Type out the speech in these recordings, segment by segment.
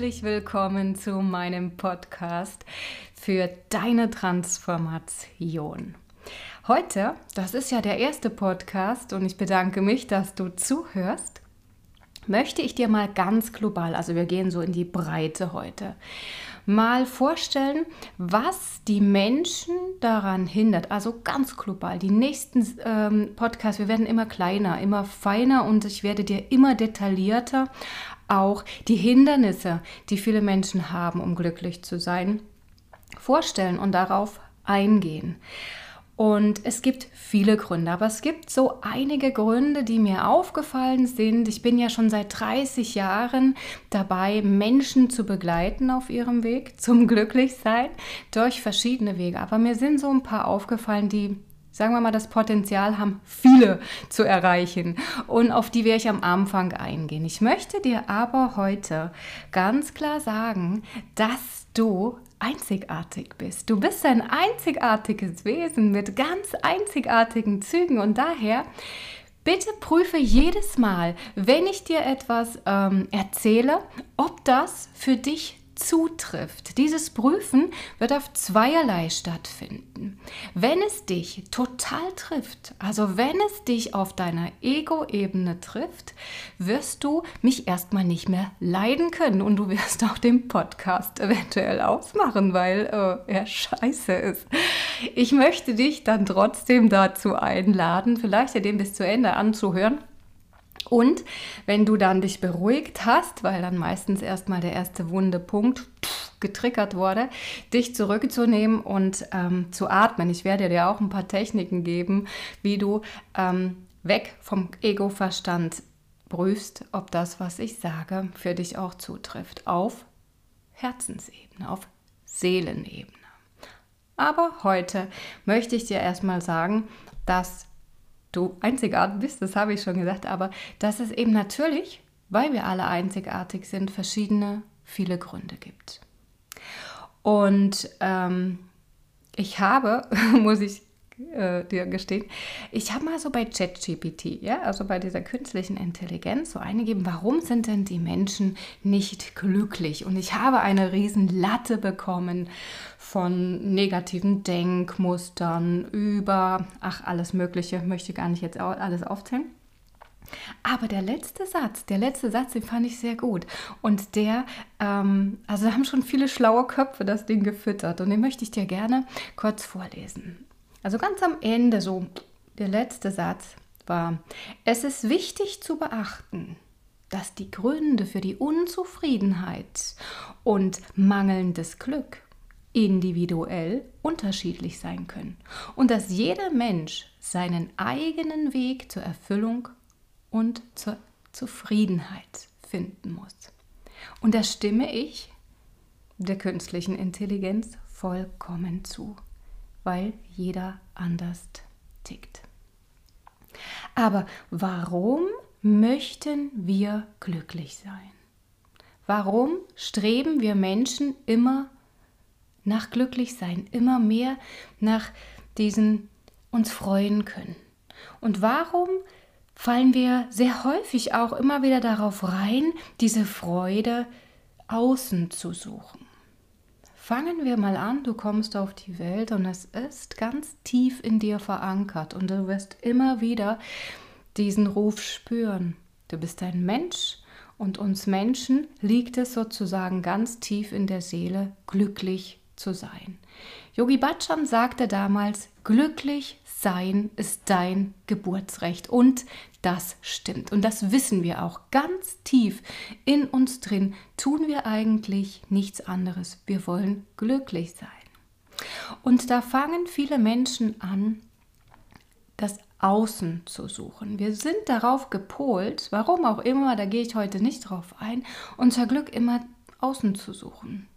herzlich willkommen zu meinem Podcast für deine Transformation. Heute, das ist ja der erste Podcast und ich bedanke mich, dass du zuhörst, möchte ich dir mal ganz global, also wir gehen so in die Breite heute, mal vorstellen, was die Menschen daran hindert. Also ganz global. Die nächsten ähm, Podcasts, wir werden immer kleiner, immer feiner und ich werde dir immer detaillierter auch die Hindernisse, die viele Menschen haben, um glücklich zu sein, vorstellen und darauf eingehen. Und es gibt viele Gründe, aber es gibt so einige Gründe, die mir aufgefallen sind. Ich bin ja schon seit 30 Jahren dabei, Menschen zu begleiten auf ihrem Weg zum Glücklichsein durch verschiedene Wege. Aber mir sind so ein paar aufgefallen, die sagen wir mal, das Potenzial haben, viele zu erreichen und auf die werde ich am Anfang eingehen. Ich möchte dir aber heute ganz klar sagen, dass du einzigartig bist. Du bist ein einzigartiges Wesen mit ganz einzigartigen Zügen und daher bitte prüfe jedes Mal, wenn ich dir etwas ähm, erzähle, ob das für dich zutrifft. Dieses Prüfen wird auf zweierlei stattfinden. Wenn es dich total trifft, also wenn es dich auf deiner Ego-Ebene trifft, wirst du mich erstmal nicht mehr leiden können und du wirst auch den Podcast eventuell ausmachen, weil äh, er scheiße ist. Ich möchte dich dann trotzdem dazu einladen, vielleicht den bis zu Ende anzuhören und wenn du dann dich beruhigt hast, weil dann meistens erstmal der erste wunde Punkt getriggert wurde, dich zurückzunehmen und ähm, zu atmen. Ich werde dir auch ein paar Techniken geben, wie du ähm, weg vom Ego-Verstand prüfst, ob das, was ich sage, für dich auch zutrifft. Auf Herzensebene, auf Seelenebene. Aber heute möchte ich dir erstmal sagen, dass du einzigartig bist, das habe ich schon gesagt, aber dass es eben natürlich, weil wir alle einzigartig sind, verschiedene, viele Gründe gibt. Und ähm, ich habe, muss ich äh, dir gestehen, ich habe mal so bei ChatGPT, ja, also bei dieser künstlichen Intelligenz, so eingegeben, warum sind denn die Menschen nicht glücklich? Und ich habe eine riesen Latte bekommen von negativen Denkmustern über, ach, alles Mögliche, möchte gar nicht jetzt alles aufzählen. Aber der letzte Satz, der letzte Satz, den fand ich sehr gut. Und der, ähm, also da haben schon viele schlaue Köpfe das Ding gefüttert. Und den möchte ich dir gerne kurz vorlesen. Also ganz am Ende, so der letzte Satz war, es ist wichtig zu beachten, dass die Gründe für die Unzufriedenheit und mangelndes Glück individuell unterschiedlich sein können und dass jeder Mensch seinen eigenen Weg zur Erfüllung und zur Zufriedenheit finden muss. Und da stimme ich der künstlichen Intelligenz vollkommen zu, weil jeder anders tickt. Aber warum möchten wir glücklich sein? Warum streben wir Menschen immer nach Glücklichsein, immer mehr nach diesen uns freuen können. Und warum fallen wir sehr häufig auch immer wieder darauf rein, diese Freude außen zu suchen? Fangen wir mal an, du kommst auf die Welt und es ist ganz tief in dir verankert und du wirst immer wieder diesen Ruf spüren. Du bist ein Mensch und uns Menschen liegt es sozusagen ganz tief in der Seele, glücklich zu sein. Yogi Bhajan sagte damals, glücklich sein ist dein Geburtsrecht und das stimmt. Und das wissen wir auch ganz tief in uns drin, tun wir eigentlich nichts anderes. Wir wollen glücklich sein. Und da fangen viele Menschen an, das Außen zu suchen. Wir sind darauf gepolt, warum auch immer, da gehe ich heute nicht drauf ein, unser Glück immer außen zu suchen.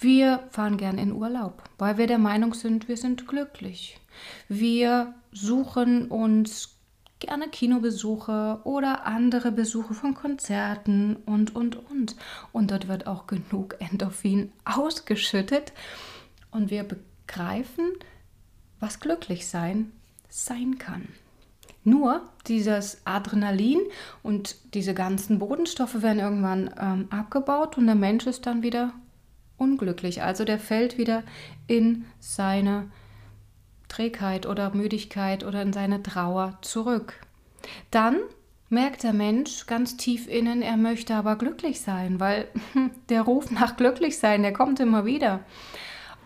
Wir fahren gern in Urlaub, weil wir der Meinung sind, wir sind glücklich. Wir suchen uns gerne Kinobesuche oder andere Besuche von Konzerten und, und, und. Und dort wird auch genug Endorphin ausgeschüttet. Und wir begreifen, was glücklich sein sein kann. Nur dieses Adrenalin und diese ganzen Bodenstoffe werden irgendwann ähm, abgebaut und der Mensch ist dann wieder unglücklich. Also der fällt wieder in seine Trägheit oder Müdigkeit oder in seine Trauer zurück. Dann merkt der Mensch ganz tief innen, er möchte aber glücklich sein, weil der Ruf nach glücklich sein, der kommt immer wieder.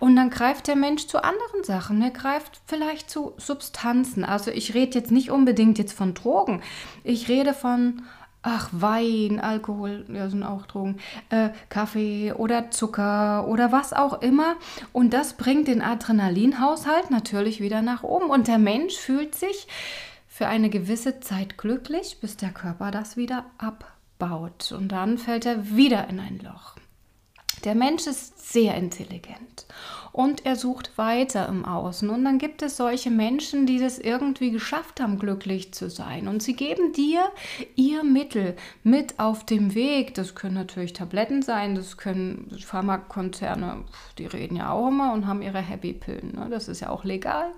Und dann greift der Mensch zu anderen Sachen. Er greift vielleicht zu Substanzen. Also ich rede jetzt nicht unbedingt jetzt von Drogen. Ich rede von, ach, Wein, Alkohol, ja, sind auch Drogen, äh, Kaffee oder Zucker oder was auch immer. Und das bringt den Adrenalinhaushalt natürlich wieder nach oben. Und der Mensch fühlt sich für eine gewisse Zeit glücklich, bis der Körper das wieder abbaut. Und dann fällt er wieder in ein Loch. Der Mensch ist sehr intelligent und er sucht weiter im Außen. Und dann gibt es solche Menschen, die es irgendwie geschafft haben, glücklich zu sein. Und sie geben dir ihr Mittel mit auf dem Weg. Das können natürlich Tabletten sein, das können Pharmakonzerne, die reden ja auch immer und haben ihre Happy-Pillen. Ne? Das ist ja auch legal.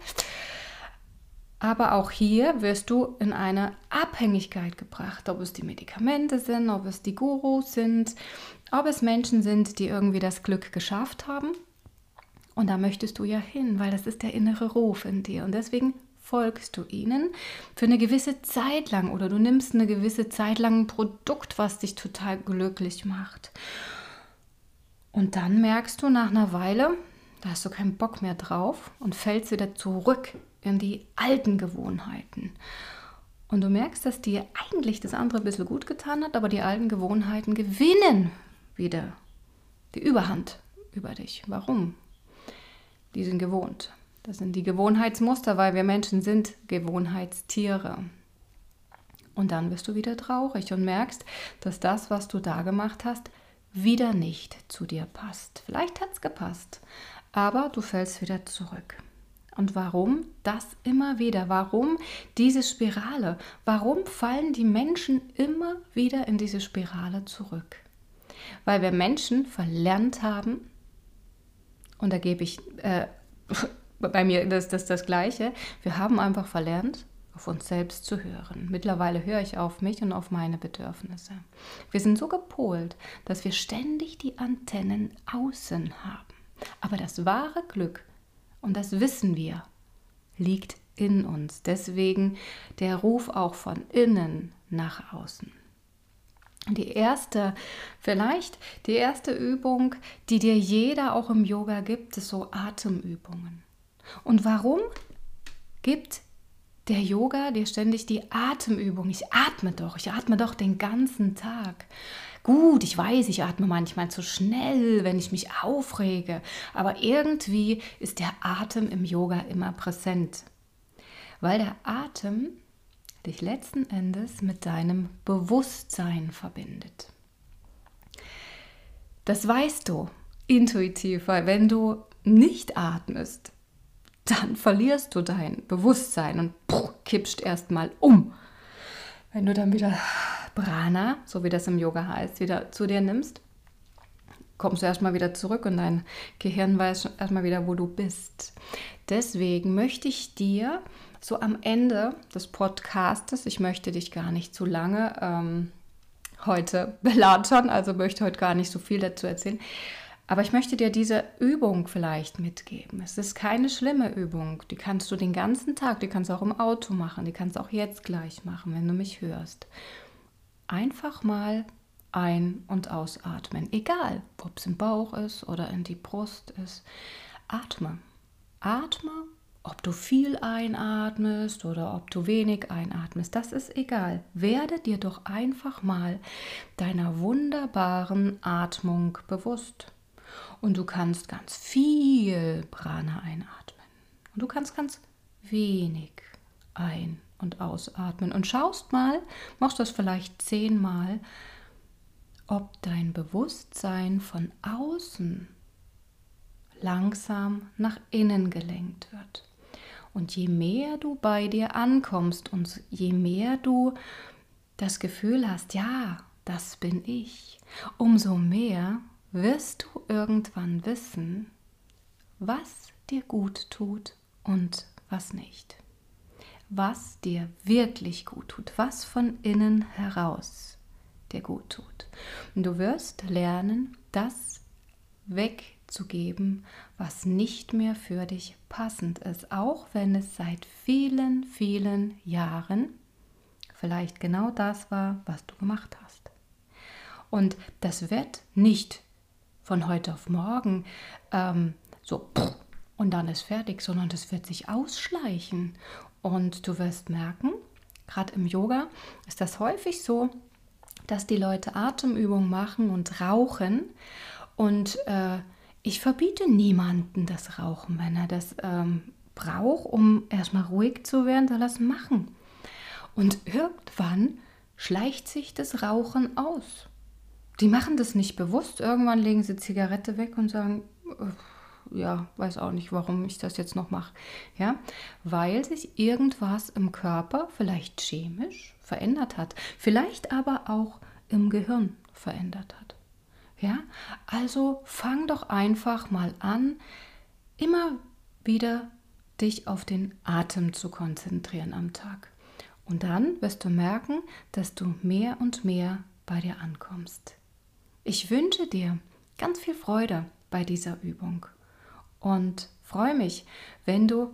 Aber auch hier wirst du in eine Abhängigkeit gebracht, ob es die Medikamente sind, ob es die Gurus sind, ob es Menschen sind, die irgendwie das Glück geschafft haben. Und da möchtest du ja hin, weil das ist der innere Ruf in dir. Und deswegen folgst du ihnen für eine gewisse Zeit lang oder du nimmst eine gewisse Zeit lang ein Produkt, was dich total glücklich macht. Und dann merkst du nach einer Weile, da hast du keinen Bock mehr drauf und fällst wieder zurück in die alten Gewohnheiten. Und du merkst, dass dir eigentlich das andere ein bisschen gut getan hat, aber die alten Gewohnheiten gewinnen wieder die Überhand über dich. Warum? Die sind gewohnt. Das sind die Gewohnheitsmuster, weil wir Menschen sind Gewohnheitstiere. Und dann wirst du wieder traurig und merkst, dass das, was du da gemacht hast, wieder nicht zu dir passt. Vielleicht hat es gepasst, aber du fällst wieder zurück. Und warum das immer wieder? Warum diese Spirale? Warum fallen die Menschen immer wieder in diese Spirale zurück? Weil wir Menschen verlernt haben, und da gebe ich äh, bei mir das, das, das Gleiche, wir haben einfach verlernt, auf uns selbst zu hören. Mittlerweile höre ich auf mich und auf meine Bedürfnisse. Wir sind so gepolt, dass wir ständig die Antennen außen haben. Aber das wahre Glück, und das wissen wir, liegt in uns. Deswegen der Ruf auch von innen nach außen. Die erste, vielleicht die erste Übung, die dir jeder auch im Yoga gibt, ist so Atemübungen. Und warum gibt der Yoga dir ständig die Atemübung? Ich atme doch, ich atme doch den ganzen Tag. Gut, ich weiß, ich atme manchmal zu schnell, wenn ich mich aufrege, aber irgendwie ist der Atem im Yoga immer präsent. Weil der Atem dich letzten Endes mit deinem Bewusstsein verbindet. Das weißt du intuitiv, weil wenn du nicht atmest, dann verlierst du dein Bewusstsein und puh, kippst erstmal um. Wenn du dann wieder Prana, so wie das im Yoga heißt, wieder zu dir nimmst, kommst du erstmal wieder zurück und dein Gehirn weiß erstmal wieder, wo du bist. Deswegen möchte ich dir so am Ende des Podcastes, ich möchte dich gar nicht zu lange ähm, heute belatschern, also möchte heute gar nicht so viel dazu erzählen, aber ich möchte dir diese Übung vielleicht mitgeben. Es ist keine schlimme Übung. Die kannst du den ganzen Tag, die kannst du auch im Auto machen, die kannst du auch jetzt gleich machen, wenn du mich hörst. Einfach mal ein- und ausatmen. Egal, ob es im Bauch ist oder in die Brust ist. Atme. Atme ob du viel einatmest oder ob du wenig einatmest, das ist egal. Werde dir doch einfach mal deiner wunderbaren Atmung bewusst. Und du kannst ganz viel Prana einatmen. Und du kannst ganz wenig ein- und ausatmen. Und schaust mal, machst das vielleicht zehnmal, ob dein Bewusstsein von außen langsam nach innen gelenkt wird. Und je mehr du bei dir ankommst und je mehr du das Gefühl hast, ja, das bin ich, umso mehr wirst du irgendwann wissen, was dir gut tut und was nicht. was dir wirklich gut tut, was von innen heraus dir gut tut. Und du wirst lernen, das wegzugeben, was nicht mehr für dich passend ist, auch wenn es seit vielen, vielen Jahren vielleicht genau das war, was du gemacht hast. Und das wird nicht von heute auf morgen ähm, so und dann ist fertig, sondern das wird sich ausschleichen. Und du wirst merken, gerade im Yoga ist das häufig so, dass die Leute Atemübungen machen und rauchen. Und äh, ich verbiete niemanden das Rauchen, wenn er das ähm, braucht, um erstmal ruhig zu werden, soll er es machen. Und irgendwann schleicht sich das Rauchen aus. Die machen das nicht bewusst. Irgendwann legen sie Zigarette weg und sagen, ja, weiß auch nicht, warum ich das jetzt noch mache. Ja, weil sich irgendwas im Körper vielleicht chemisch verändert hat, vielleicht aber auch im Gehirn verändert hat. Ja, also fang doch einfach mal an, immer wieder dich auf den Atem zu konzentrieren am Tag. Und dann wirst du merken, dass du mehr und mehr bei dir ankommst. Ich wünsche dir ganz viel Freude bei dieser Übung und freue mich, wenn du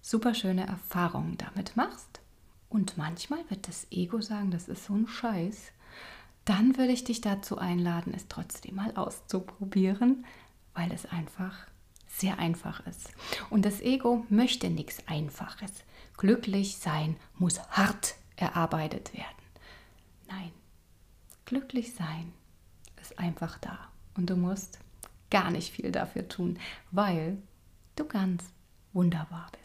super schöne Erfahrungen damit machst. Und manchmal wird das Ego sagen, das ist so ein Scheiß. Dann würde ich dich dazu einladen, es trotzdem mal auszuprobieren, weil es einfach sehr einfach ist. Und das Ego möchte nichts Einfaches. Glücklich sein muss hart erarbeitet werden. Nein, glücklich sein ist einfach da. Und du musst gar nicht viel dafür tun, weil du ganz wunderbar bist.